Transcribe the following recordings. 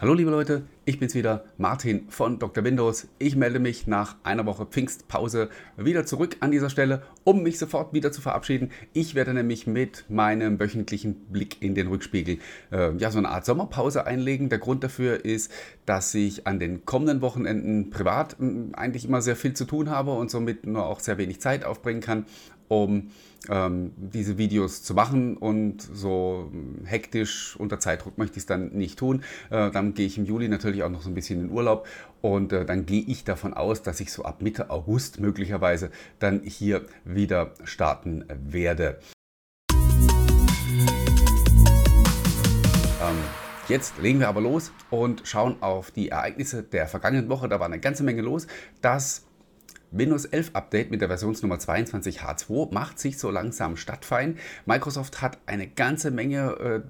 Hallo liebe Leute, ich bin's wieder, Martin von Dr. Windows. Ich melde mich nach einer Woche Pfingstpause wieder zurück an dieser Stelle, um mich sofort wieder zu verabschieden. Ich werde nämlich mit meinem wöchentlichen Blick in den Rückspiegel äh, ja so eine Art Sommerpause einlegen. Der Grund dafür ist, dass ich an den kommenden Wochenenden privat äh, eigentlich immer sehr viel zu tun habe und somit nur auch sehr wenig Zeit aufbringen kann um ähm, diese Videos zu machen und so hektisch unter Zeitdruck möchte ich es dann nicht tun. Äh, dann gehe ich im Juli natürlich auch noch so ein bisschen in Urlaub und äh, dann gehe ich davon aus, dass ich so ab Mitte August möglicherweise dann hier wieder starten werde. Ähm, Jetzt legen wir aber los und schauen auf die Ereignisse der vergangenen Woche. Da war eine ganze Menge los. Das Windows 11 Update mit der Versionsnummer 22H2 macht sich so langsam stattfein. Microsoft hat eine ganze Menge äh,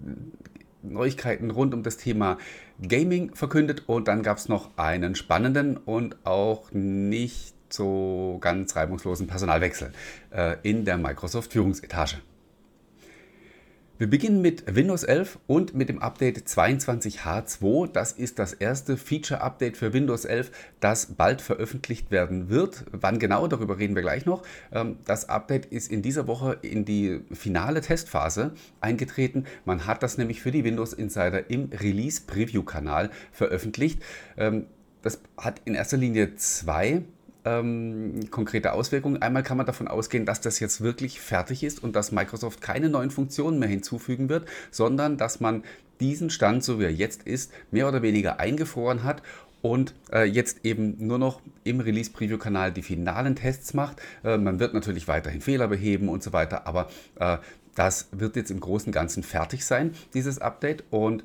Neuigkeiten rund um das Thema Gaming verkündet und dann gab es noch einen spannenden und auch nicht so ganz reibungslosen Personalwechsel äh, in der Microsoft Führungsetage. Wir beginnen mit Windows 11 und mit dem Update 22H2. Das ist das erste Feature-Update für Windows 11, das bald veröffentlicht werden wird. Wann genau, darüber reden wir gleich noch. Ähm, das Update ist in dieser Woche in die finale Testphase eingetreten. Man hat das nämlich für die Windows Insider im Release-Preview-Kanal veröffentlicht. Ähm, das hat in erster Linie zwei ähm, konkrete Auswirkungen. Einmal kann man davon ausgehen, dass das jetzt wirklich fertig ist und dass Microsoft keine neuen Funktionen mehr hinzufügen wird, sondern dass man diesen Stand, so wie er jetzt ist, mehr oder weniger eingefroren hat und äh, jetzt eben nur noch im Release-Preview-Kanal die finalen Tests macht. Äh, man wird natürlich weiterhin Fehler beheben und so weiter, aber äh, das wird jetzt im Großen und Ganzen fertig sein, dieses Update. Und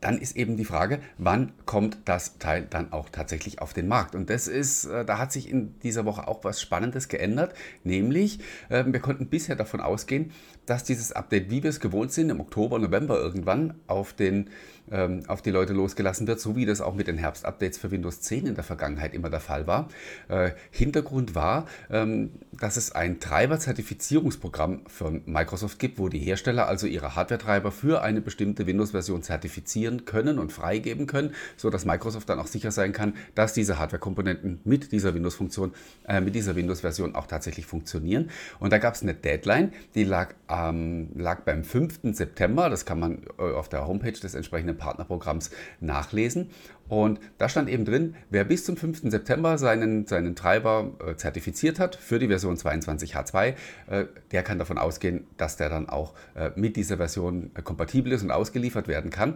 dann ist eben die Frage, wann kommt das Teil dann auch tatsächlich auf den Markt? Und das ist, äh, da hat sich in dieser Woche auch was Spannendes geändert, nämlich äh, wir konnten bisher davon ausgehen, dass dieses Update, wie wir es gewohnt sind, im Oktober, November irgendwann auf, den, ähm, auf die Leute losgelassen wird, so wie das auch mit den Herbstupdates für Windows 10 in der Vergangenheit immer der Fall war. Äh, Hintergrund war, ähm, dass es ein Treiber-Zertifizierungsprogramm von Microsoft gibt, wo die Hersteller also ihre Hardware-Treiber für eine bestimmte Windows-Version zertifizieren können und freigeben können, sodass Microsoft dann auch sicher sein kann, dass diese Hardware-Komponenten mit dieser Windows-Funktion, äh, mit dieser Windows-Version auch tatsächlich funktionieren. Und da gab es eine Deadline, die lag ähm, lag beim 5. September. Das kann man äh, auf der Homepage des entsprechenden Partnerprogramms nachlesen. Und da stand eben drin, wer bis zum 5. September seinen, seinen Treiber äh, zertifiziert hat für die Version 22H2, äh, der kann davon ausgehen, dass der dann auch äh, mit dieser Version äh, kompatibel ist und ausgeliefert werden kann.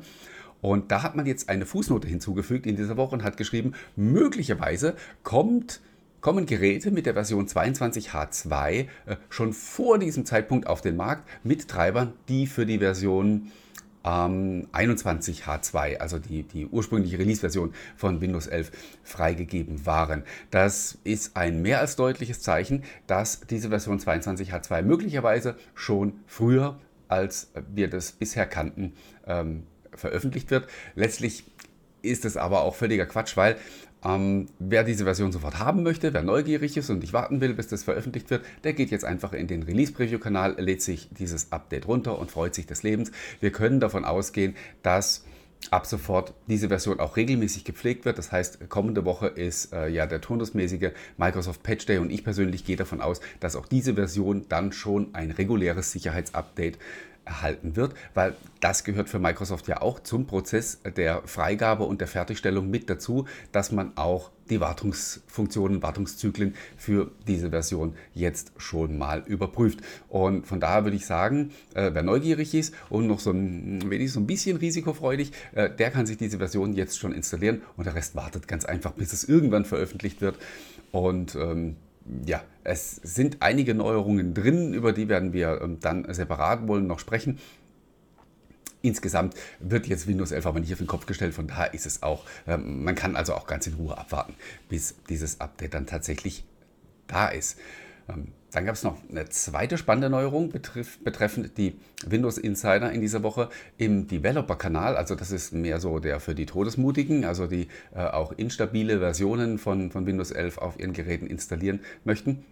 Und da hat man jetzt eine Fußnote hinzugefügt in dieser Woche und hat geschrieben, möglicherweise kommt kommen Geräte mit der Version 22H2 äh, schon vor diesem Zeitpunkt auf den Markt mit Treibern, die für die Version ähm, 21H2, also die, die ursprüngliche Release-Version von Windows 11, freigegeben waren. Das ist ein mehr als deutliches Zeichen, dass diese Version 22H2 möglicherweise schon früher, als wir das bisher kannten, ähm, veröffentlicht wird. Letztlich ist es aber auch völliger Quatsch, weil ähm, wer diese Version sofort haben möchte, wer neugierig ist und nicht warten will, bis das veröffentlicht wird, der geht jetzt einfach in den Release-Preview-Kanal, lädt sich dieses Update runter und freut sich des Lebens. Wir können davon ausgehen, dass ab sofort diese Version auch regelmäßig gepflegt wird. Das heißt, kommende Woche ist äh, ja der turnusmäßige Microsoft Patch Day und ich persönlich gehe davon aus, dass auch diese Version dann schon ein reguläres Sicherheitsupdate erhalten wird, weil das gehört für Microsoft ja auch zum Prozess der Freigabe und der Fertigstellung mit dazu, dass man auch die Wartungsfunktionen, Wartungszyklen für diese Version jetzt schon mal überprüft. Und von daher würde ich sagen, äh, wer neugierig ist und noch so ein, wenig so ein bisschen risikofreudig, äh, der kann sich diese Version jetzt schon installieren und der Rest wartet ganz einfach, bis es irgendwann veröffentlicht wird. Und ähm, ja, es sind einige Neuerungen drin, über die werden wir ähm, dann separat wohl noch sprechen. Insgesamt wird jetzt Windows 11 aber nicht auf den Kopf gestellt, von daher ist es auch, ähm, man kann also auch ganz in Ruhe abwarten, bis dieses Update dann tatsächlich da ist. Ähm, dann gab es noch eine zweite spannende Neuerung betrif, betreffend die Windows Insider in dieser Woche im Developer-Kanal. Also das ist mehr so der für die Todesmutigen, also die äh, auch instabile Versionen von, von Windows 11 auf ihren Geräten installieren möchten.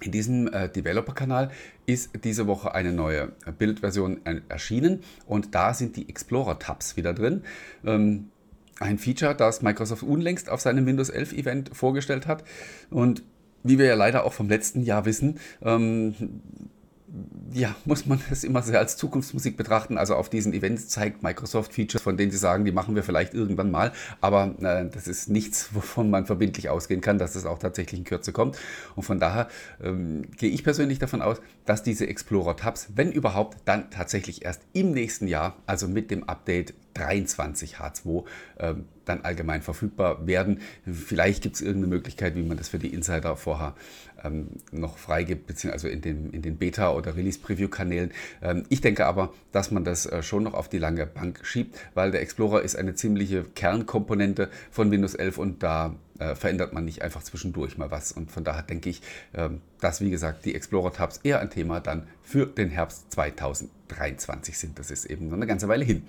In diesem äh, Developer-Kanal ist diese Woche eine neue Bildversion äh, erschienen und da sind die Explorer-Tabs wieder drin. Ähm, ein Feature, das Microsoft unlängst auf seinem Windows 11 Event vorgestellt hat und wie wir ja leider auch vom letzten Jahr wissen, ähm, ja, muss man das immer sehr als Zukunftsmusik betrachten. Also auf diesen Events zeigt Microsoft Features, von denen sie sagen, die machen wir vielleicht irgendwann mal. Aber äh, das ist nichts, wovon man verbindlich ausgehen kann, dass das auch tatsächlich in Kürze kommt. Und von daher ähm, gehe ich persönlich davon aus, dass diese Explorer-Tabs, wenn überhaupt, dann tatsächlich erst im nächsten Jahr, also mit dem Update 23 H2 äh, dann allgemein verfügbar werden. Vielleicht gibt es irgendeine Möglichkeit, wie man das für die Insider vorher ähm, noch freigibt, beziehungsweise in den, in den Beta- oder Release-Preview-Kanälen. Ähm, ich denke aber, dass man das äh, schon noch auf die lange Bank schiebt, weil der Explorer ist eine ziemliche Kernkomponente von Windows 11 und da äh, verändert man nicht einfach zwischendurch mal was. Und von daher denke ich, ähm, dass, wie gesagt, die Explorer-Tabs eher ein Thema dann für den Herbst 2023 sind. Das ist eben noch eine ganze Weile hin.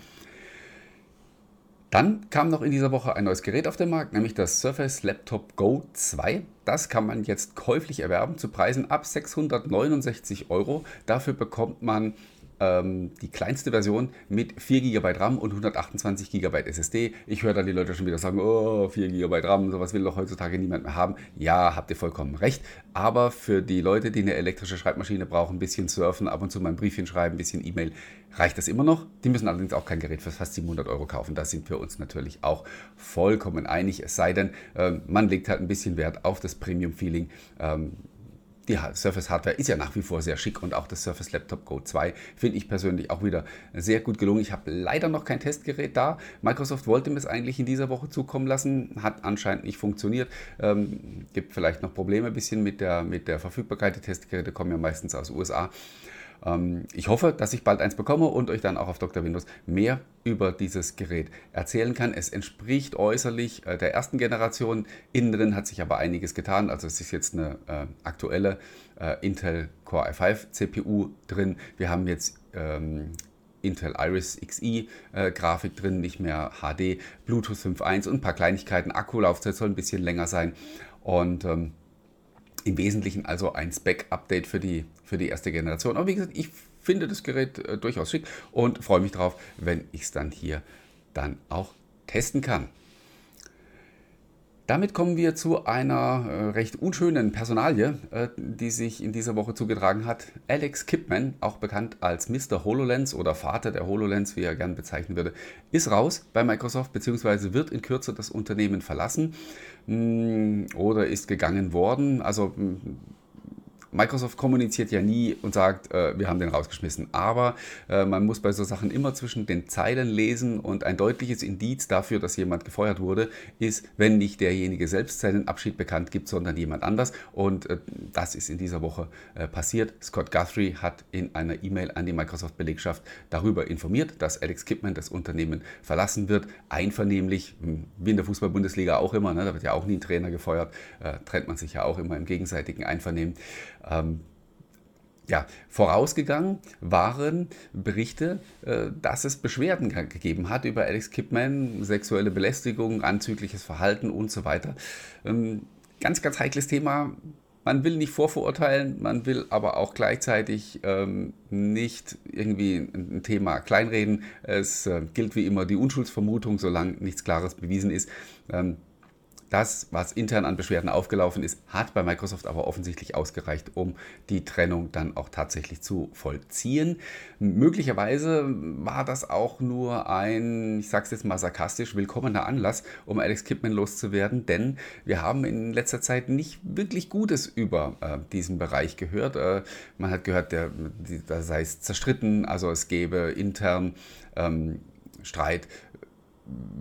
Dann kam noch in dieser Woche ein neues Gerät auf den Markt, nämlich das Surface Laptop Go 2. Das kann man jetzt käuflich erwerben zu Preisen ab 669 Euro. Dafür bekommt man ähm, die kleinste Version mit 4 GB RAM und 128 GB SSD. Ich höre dann die Leute schon wieder sagen, oh, 4 GB RAM, sowas will doch heutzutage niemand mehr haben. Ja, habt ihr vollkommen recht. Aber für die Leute, die eine elektrische Schreibmaschine brauchen, ein bisschen surfen, ab und zu mal ein Briefchen schreiben, ein bisschen E-Mail, reicht das immer noch. Die müssen allerdings auch kein Gerät für fast 700 Euro kaufen. Da sind wir uns natürlich auch vollkommen einig. Es sei denn, ähm, man legt halt ein bisschen Wert auf das Premium-Feeling. Ähm, die Surface Hardware ist ja nach wie vor sehr schick und auch das Surface Laptop Go 2 finde ich persönlich auch wieder sehr gut gelungen. Ich habe leider noch kein Testgerät da. Microsoft wollte mir es eigentlich in dieser Woche zukommen lassen, hat anscheinend nicht funktioniert. Ähm, gibt vielleicht noch Probleme ein bisschen mit der, mit der Verfügbarkeit. Die Testgeräte kommen ja meistens aus USA. Ähm, ich hoffe, dass ich bald eins bekomme und euch dann auch auf Dr. Windows mehr über dieses Gerät erzählen kann. Es entspricht äußerlich äh, der ersten Generation. Innen drin hat sich aber einiges getan. Also es ist jetzt eine äh, aktuelle äh, Intel Core i5 CPU drin. Wir haben jetzt ähm, Intel Iris Xe äh, Grafik drin, nicht mehr HD, Bluetooth 5.1 und ein paar Kleinigkeiten. Akkulaufzeit soll ein bisschen länger sein und ähm, im Wesentlichen also ein Spec-Update für die, für die erste Generation. Aber wie gesagt, ich finde das Gerät äh, durchaus schick und freue mich drauf, wenn ich es dann hier dann auch testen kann. Damit kommen wir zu einer äh, recht unschönen Personalie, äh, die sich in dieser Woche zugetragen hat. Alex Kipman, auch bekannt als Mr. HoloLens oder Vater der HoloLens, wie er gern bezeichnen würde, ist raus bei Microsoft bzw. wird in Kürze das Unternehmen verlassen hm, oder ist gegangen worden. Also hm, Microsoft kommuniziert ja nie und sagt, äh, wir haben den rausgeschmissen. Aber äh, man muss bei so Sachen immer zwischen den Zeilen lesen und ein deutliches Indiz dafür, dass jemand gefeuert wurde, ist, wenn nicht derjenige selbst seinen Abschied bekannt gibt, sondern jemand anders. Und äh, das ist in dieser Woche äh, passiert. Scott Guthrie hat in einer E-Mail an die Microsoft-Belegschaft darüber informiert, dass Alex Kipman das Unternehmen verlassen wird. Einvernehmlich, hm, wie in der Fußball-Bundesliga auch immer, ne? da wird ja auch nie ein Trainer gefeuert, äh, trennt man sich ja auch immer im gegenseitigen Einvernehmen. Ähm, ja, vorausgegangen waren Berichte, äh, dass es Beschwerden gegeben hat über Alex Kipman, sexuelle Belästigung, anzügliches Verhalten und so weiter. Ähm, ganz, ganz heikles Thema. Man will nicht vorverurteilen, man will aber auch gleichzeitig ähm, nicht irgendwie ein Thema kleinreden. Es äh, gilt wie immer die Unschuldsvermutung, solange nichts Klares bewiesen ist. Das, was intern an Beschwerden aufgelaufen ist, hat bei Microsoft aber offensichtlich ausgereicht, um die Trennung dann auch tatsächlich zu vollziehen. Möglicherweise war das auch nur ein, ich sage es jetzt mal sarkastisch, willkommener Anlass, um Alex Kipman loszuwerden, denn wir haben in letzter Zeit nicht wirklich Gutes über äh, diesen Bereich gehört. Äh, man hat gehört, der, der sei es zerstritten, also es gäbe intern ähm, Streit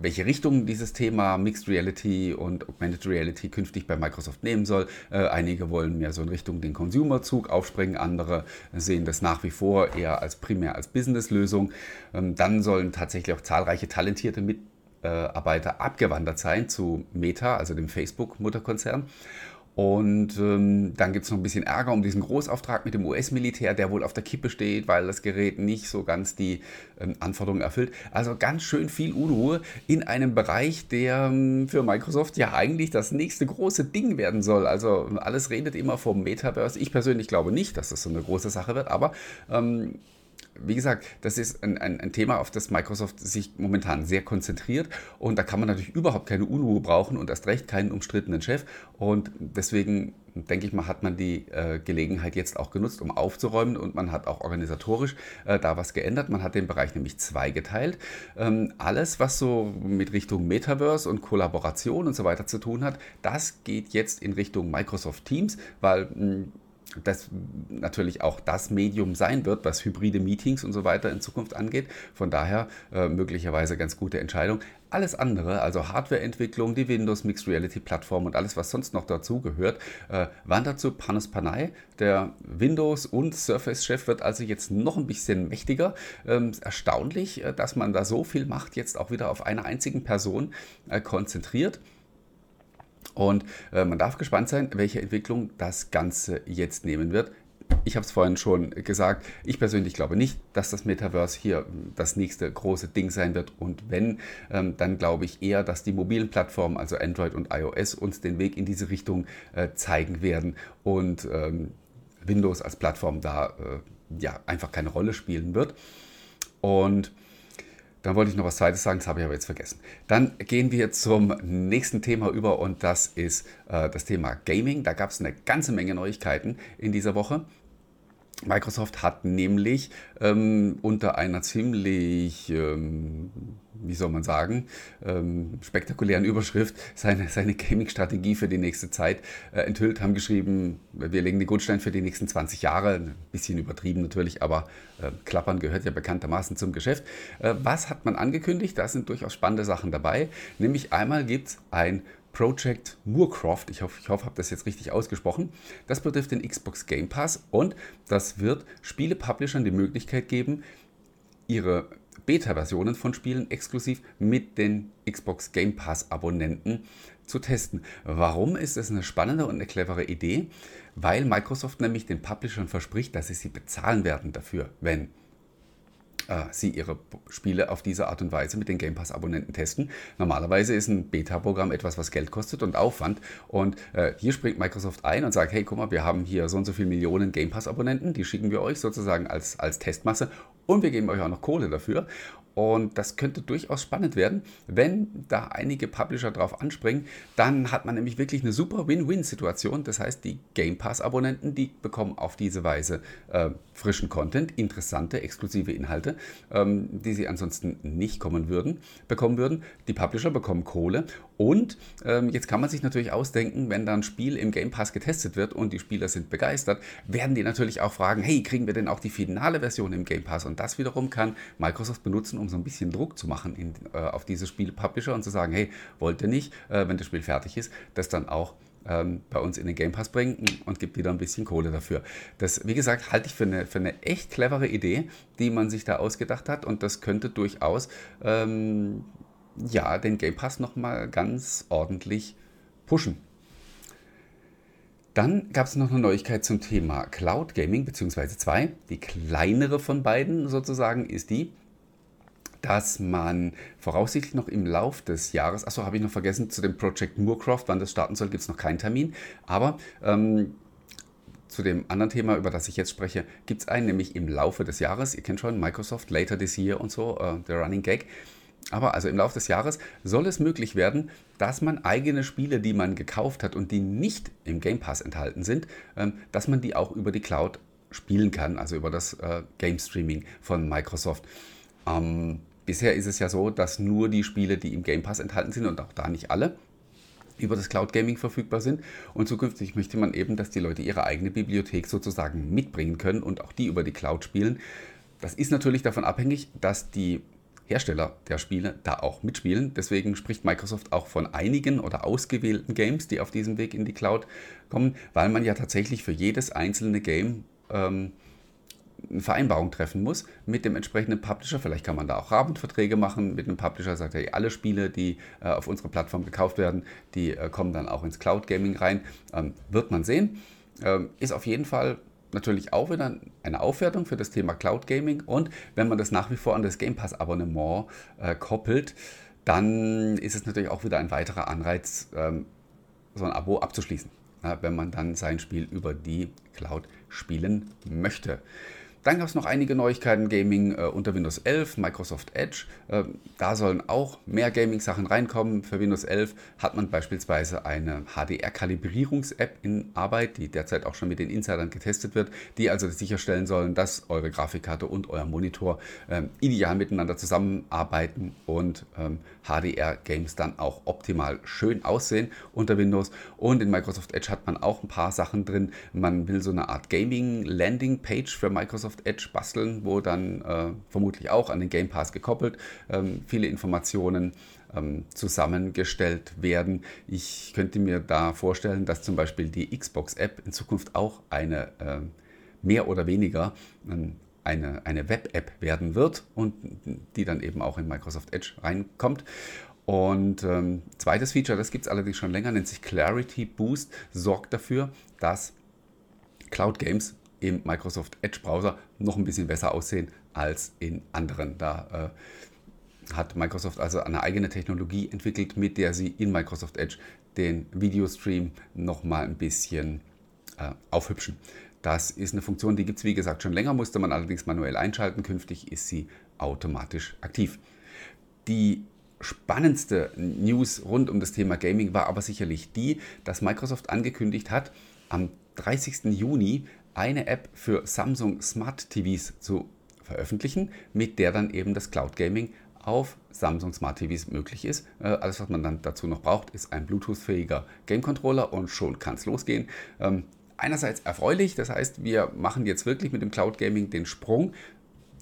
welche Richtung dieses Thema Mixed Reality und Augmented Reality künftig bei Microsoft nehmen soll. Äh, einige wollen mehr so in Richtung den Consumer-Zug aufspringen, andere sehen das nach wie vor eher als primär als Business-Lösung. Ähm, dann sollen tatsächlich auch zahlreiche talentierte Mitarbeiter abgewandert sein zu Meta, also dem Facebook-Mutterkonzern. Und ähm, dann gibt es noch ein bisschen Ärger um diesen Großauftrag mit dem US-Militär, der wohl auf der Kippe steht, weil das Gerät nicht so ganz die ähm, Anforderungen erfüllt. Also ganz schön viel Unruhe in einem Bereich, der ähm, für Microsoft ja eigentlich das nächste große Ding werden soll. Also alles redet immer vom Metaverse. Ich persönlich glaube nicht, dass das so eine große Sache wird, aber ähm, wie gesagt, das ist ein, ein, ein, Thema, auf das Microsoft sich momentan sehr konzentriert und da kann man natürlich überhaupt keine Unruhe brauchen und erst recht keinen umstrittenen Chef und deswegen denke ich mal, hat man die äh, Gelegenheit jetzt auch genutzt, um aufzuräumen und man hat auch organisatorisch äh, da was geändert. Man hat den Bereich nämlich zweigeteilt. Ähm, alles, was so mit Richtung Metaverse und Kollaboration und so weiter zu tun hat, das geht jetzt in Richtung Microsoft Teams, weil mh, hm, das natürlich auch das Medium sein wird, was hybride Meetings und so weiter in Zukunft angeht. Von daher äh, möglicherweise ganz gute Entscheidung. Alles andere, also Hardwareentwicklung, die Windows Mixed Reality Plattform und alles, was sonst noch dazu gehört, äh, wandert zu Panos Panay. Der Windows- und Surface-Chef wird also jetzt noch ein bisschen mächtiger. Ähm, erstaunlich, äh, dass man da so viel Macht jetzt auch wieder auf einer einzigen Person äh, konzentriert. Und äh, man darf gespannt sein, welche Entwicklung das Ganze jetzt nehmen wird. Ich habe es vorhin schon gesagt, ich persönlich glaube nicht, dass das Metaverse hier das nächste große Ding sein wird. Und wenn, ähm, dann glaube ich eher, dass die mobilen Plattformen, also Android und iOS, uns den Weg in diese Richtung äh, zeigen werden und ähm, Windows als Plattform da äh, ja, einfach keine Rolle spielen wird. Und dann wollte ich noch was Zweites sagen, das habe ich aber jetzt vergessen. Dann gehen wir zum nächsten Thema über und das ist äh, das Thema Gaming. Da gab es eine ganze Menge Neuigkeiten in dieser Woche. Microsoft hat nämlich ähm, unter einer ziemlich, ähm, wie soll man sagen, ähm, spektakulären Überschrift seine, seine Gaming-Strategie für die nächste Zeit äh, enthüllt, haben geschrieben, wir legen den Grundstein für die nächsten 20 Jahre, ein bisschen übertrieben natürlich, aber äh, Klappern gehört ja bekanntermaßen zum Geschäft. Äh, was hat man angekündigt? Da sind durchaus spannende Sachen dabei, nämlich einmal gibt es ein Project Moorcroft. Ich hoffe, ich hoffe, habe das jetzt richtig ausgesprochen. Das betrifft den Xbox Game Pass und das wird Spiele-Publishern die Möglichkeit geben, ihre Beta-Versionen von Spielen exklusiv mit den Xbox Game Pass-Abonnenten zu testen. Warum ist das eine spannende und eine clevere Idee? Weil Microsoft nämlich den Publishern verspricht, dass sie sie bezahlen werden dafür, wenn äh, sie ihre Spiele auf diese Art und Weise mit den Game Pass-Abonnenten testen. Normalerweise ist ein Beta-Programm etwas, was Geld kostet und Aufwand. Und äh, hier springt Microsoft ein und sagt, hey, guck mal, wir haben hier so und so viele Millionen Game Pass-Abonnenten, die schicken wir euch sozusagen als, als Testmasse und wir geben euch auch noch Kohle dafür. Und das könnte durchaus spannend werden, wenn da einige Publisher drauf anspringen. Dann hat man nämlich wirklich eine super Win-Win-Situation. Das heißt, die Game Pass-Abonnenten, die bekommen auf diese Weise äh, frischen Content, interessante, exklusive Inhalte, ähm, die sie ansonsten nicht kommen würden, bekommen würden. Die Publisher bekommen Kohle. Und ähm, jetzt kann man sich natürlich ausdenken, wenn da ein Spiel im Game Pass getestet wird und die Spieler sind begeistert, werden die natürlich auch fragen, hey, kriegen wir denn auch die finale Version im Game Pass? Und das wiederum kann Microsoft benutzen, um so ein bisschen Druck zu machen in, äh, auf diese Spiele-Publisher und zu sagen, hey, wollt ihr nicht, äh, wenn das Spiel fertig ist, das dann auch ähm, bei uns in den Game Pass bringen und gibt wieder ein bisschen Kohle dafür. Das, wie gesagt, halte ich für eine, für eine echt clevere Idee, die man sich da ausgedacht hat und das könnte durchaus ähm, ja, den Game Pass nochmal ganz ordentlich pushen. Dann gab es noch eine Neuigkeit zum Thema Cloud Gaming, beziehungsweise zwei. Die kleinere von beiden sozusagen ist die, dass man voraussichtlich noch im Lauf des Jahres, achso, habe ich noch vergessen, zu dem Project Moorcroft, wann das starten soll, gibt es noch keinen Termin, aber ähm, zu dem anderen Thema, über das ich jetzt spreche, gibt es einen, nämlich im Laufe des Jahres, ihr kennt schon Microsoft, later this year und so, äh, der Running Gag, aber also im Laufe des Jahres soll es möglich werden, dass man eigene Spiele, die man gekauft hat und die nicht im Game Pass enthalten sind, ähm, dass man die auch über die Cloud spielen kann, also über das äh, Game Streaming von Microsoft. Ähm, bisher ist es ja so, dass nur die Spiele, die im Game Pass enthalten sind und auch da nicht alle, über das Cloud Gaming verfügbar sind. Und zukünftig möchte man eben, dass die Leute ihre eigene Bibliothek sozusagen mitbringen können und auch die über die Cloud spielen. Das ist natürlich davon abhängig, dass die Hersteller der Spiele da auch mitspielen. Deswegen spricht Microsoft auch von einigen oder ausgewählten Games, die auf diesem Weg in die Cloud kommen, weil man ja tatsächlich für jedes einzelne Game ähm, eine Vereinbarung treffen muss mit dem entsprechenden Publisher. Vielleicht kann man da auch Rahmenverträge machen mit einem Publisher, sagt er, alle Spiele, die äh, auf unserer Plattform gekauft werden, die äh, kommen dann auch ins Cloud Gaming rein. Ähm, wird man sehen. Ähm, ist auf jeden Fall natürlich auch wieder eine Aufwertung für das Thema Cloud Gaming. Und wenn man das nach wie vor an das Game Pass Abonnement äh, koppelt, dann ist es natürlich auch wieder ein weiterer Anreiz, ähm, so ein Abo abzuschließen, ja, wenn man dann sein Spiel über die Cloud spielen möchte. Dann gab es noch einige Neuigkeiten Gaming äh, unter Windows 11, Microsoft Edge. Äh, da sollen auch mehr Gaming-Sachen reinkommen. Für Windows 11 hat man beispielsweise eine HDR-Kalibrierungs-App in Arbeit, die derzeit auch schon mit den Insidern getestet wird, die also sicherstellen sollen, dass eure Grafikkarte und euer Monitor äh, ideal miteinander zusammenarbeiten und ähm, HDR-Games dann auch optimal schön aussehen unter Windows. Und in Microsoft Edge hat man auch ein paar Sachen drin. Man will so eine Art Gaming-Landing-Page für Microsoft Microsoft Edge basteln, wo dann äh, vermutlich auch an den Game Pass gekoppelt ähm, viele Informationen ähm, zusammengestellt werden. Ich könnte mir da vorstellen, dass zum Beispiel die Xbox-App in Zukunft auch eine äh, mehr oder weniger ähm, eine, eine Web-App werden wird und die dann eben auch in Microsoft Edge reinkommt. Und ähm, zweites Feature, das gibt es allerdings schon länger, nennt sich Clarity Boost, sorgt dafür, dass Cloud Games im Microsoft Edge Browser noch ein bisschen besser aussehen als in anderen. Da äh, hat Microsoft also eine eigene Technologie entwickelt, mit der sie in Microsoft Edge den Videostream noch mal ein bisschen äh, aufhübschen. Das ist eine Funktion, die gibt es wie gesagt schon länger, musste man allerdings manuell einschalten. Künftig ist sie automatisch aktiv. Die spannendste News rund um das Thema Gaming war aber sicherlich die, dass Microsoft angekündigt hat, am 30. Juni eine App für Samsung Smart TVs zu veröffentlichen, mit der dann eben das Cloud Gaming auf Samsung Smart TVs möglich ist. Äh, alles, was man dann dazu noch braucht, ist ein Bluetooth-fähiger Game Controller und schon kann es losgehen. Ähm, einerseits erfreulich, das heißt, wir machen jetzt wirklich mit dem Cloud Gaming den Sprung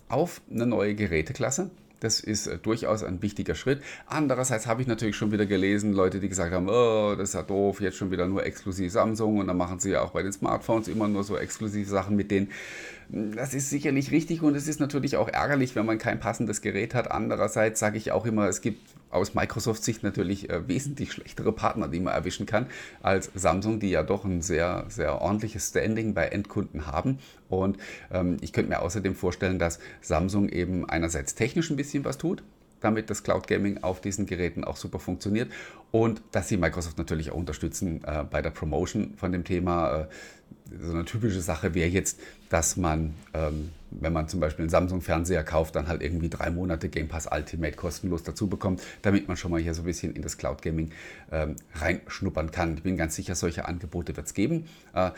auf eine neue Geräteklasse. Das ist äh, durchaus ein wichtiger Schritt. Andererseits habe ich natürlich schon wieder gelesen, Leute, die gesagt haben, oh, das ist ja doof, jetzt schon wieder nur exklusiv Samsung und dann machen sie ja auch bei den Smartphones immer nur so exklusive Sachen mit denen. Das ist sicherlich richtig und es ist natürlich auch ärgerlich, wenn man kein passendes Gerät hat. Andererseits sage ich auch immer, es gibt aus Microsoft-Sicht natürlich äh, wesentlich schlechtere Partner, die man erwischen kann, als Samsung, die ja doch ein sehr, sehr ordentliches Standing bei Endkunden haben. Und ähm, ich könnte mir außerdem vorstellen, dass Samsung eben einerseits technisch ein bisschen was tut, damit das Cloud Gaming auf diesen Geräten auch super funktioniert und dass sie Microsoft natürlich auch unterstützen äh, bei der Promotion von dem Thema. Äh, so eine typische Sache wäre jetzt, dass man, ähm, wenn man zum Beispiel einen Samsung-Fernseher kauft, dann halt irgendwie drei Monate Game Pass Ultimate kostenlos dazu bekommt, damit man schon mal hier so ein bisschen in das Cloud Gaming ähm, reinschnuppern kann. Ich bin ganz sicher, solche Angebote wird es geben. Äh,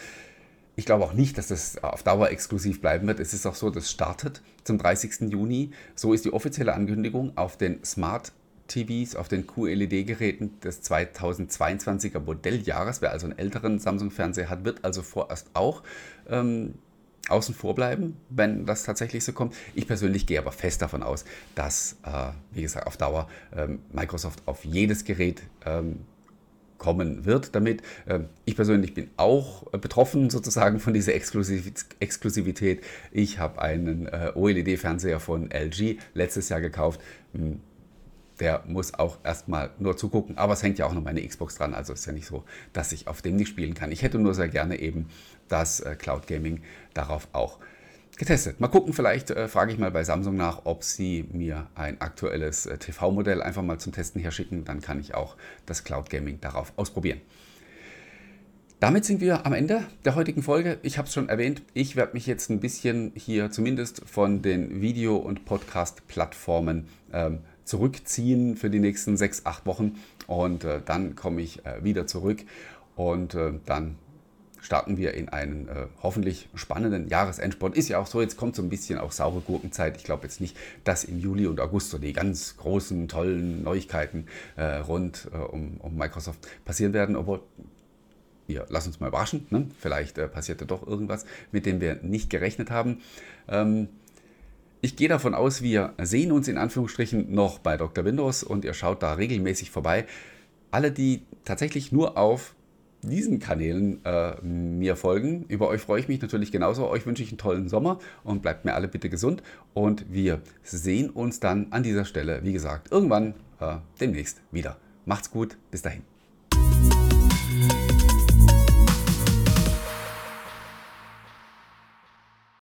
ich glaube auch nicht, dass das auf Dauer exklusiv bleiben wird. Es ist auch so, das startet zum 30. Juni. So ist die offizielle Ankündigung auf den Smart TVs, auf den QLED-Geräten des 2022er Modelljahres. Wer also einen älteren Samsung-Fernseher hat, wird also vorerst auch ähm, außen vor bleiben, wenn das tatsächlich so kommt. Ich persönlich gehe aber fest davon aus, dass, äh, wie gesagt, auf Dauer ähm, Microsoft auf jedes Gerät ähm, kommen wird damit. Ähm, ich persönlich bin auch äh, betroffen sozusagen von dieser Exklusivität. Ich habe einen äh, OLED-Fernseher von LG letztes Jahr gekauft. Hm, der muss auch erstmal nur zugucken, aber es hängt ja auch noch meine Xbox dran, also ist ja nicht so, dass ich auf dem nicht spielen kann. Ich hätte nur sehr gerne eben das äh, Cloud Gaming darauf auch getestet. Mal gucken, vielleicht äh, frage ich mal bei Samsung nach, ob sie mir ein aktuelles äh, TV-Modell einfach mal zum Testen herschicken. Dann kann ich auch das Cloud Gaming darauf ausprobieren. Damit sind wir am Ende der heutigen Folge. Ich habe es schon erwähnt, ich werde mich jetzt ein bisschen hier zumindest von den Video- und Podcast-Plattformen ähm, zurückziehen für die nächsten sechs, acht Wochen und äh, dann komme ich äh, wieder zurück und äh, dann starten wir in einen äh, hoffentlich spannenden Jahresendsport. Ist ja auch so, jetzt kommt so ein bisschen auch saure Gurkenzeit. Ich glaube jetzt nicht, dass im Juli und August so die ganz großen, tollen Neuigkeiten äh, rund äh, um, um, Microsoft passieren werden. Obwohl, ja, lass uns mal überraschen. Ne? Vielleicht äh, passiert ja doch irgendwas, mit dem wir nicht gerechnet haben. Ähm, ich gehe davon aus, wir sehen uns in Anführungsstrichen noch bei Dr. Windows und ihr schaut da regelmäßig vorbei. Alle, die tatsächlich nur auf diesen Kanälen äh, mir folgen. Über euch freue ich mich natürlich genauso. Euch wünsche ich einen tollen Sommer und bleibt mir alle bitte gesund. Und wir sehen uns dann an dieser Stelle, wie gesagt, irgendwann äh, demnächst wieder. Macht's gut, bis dahin.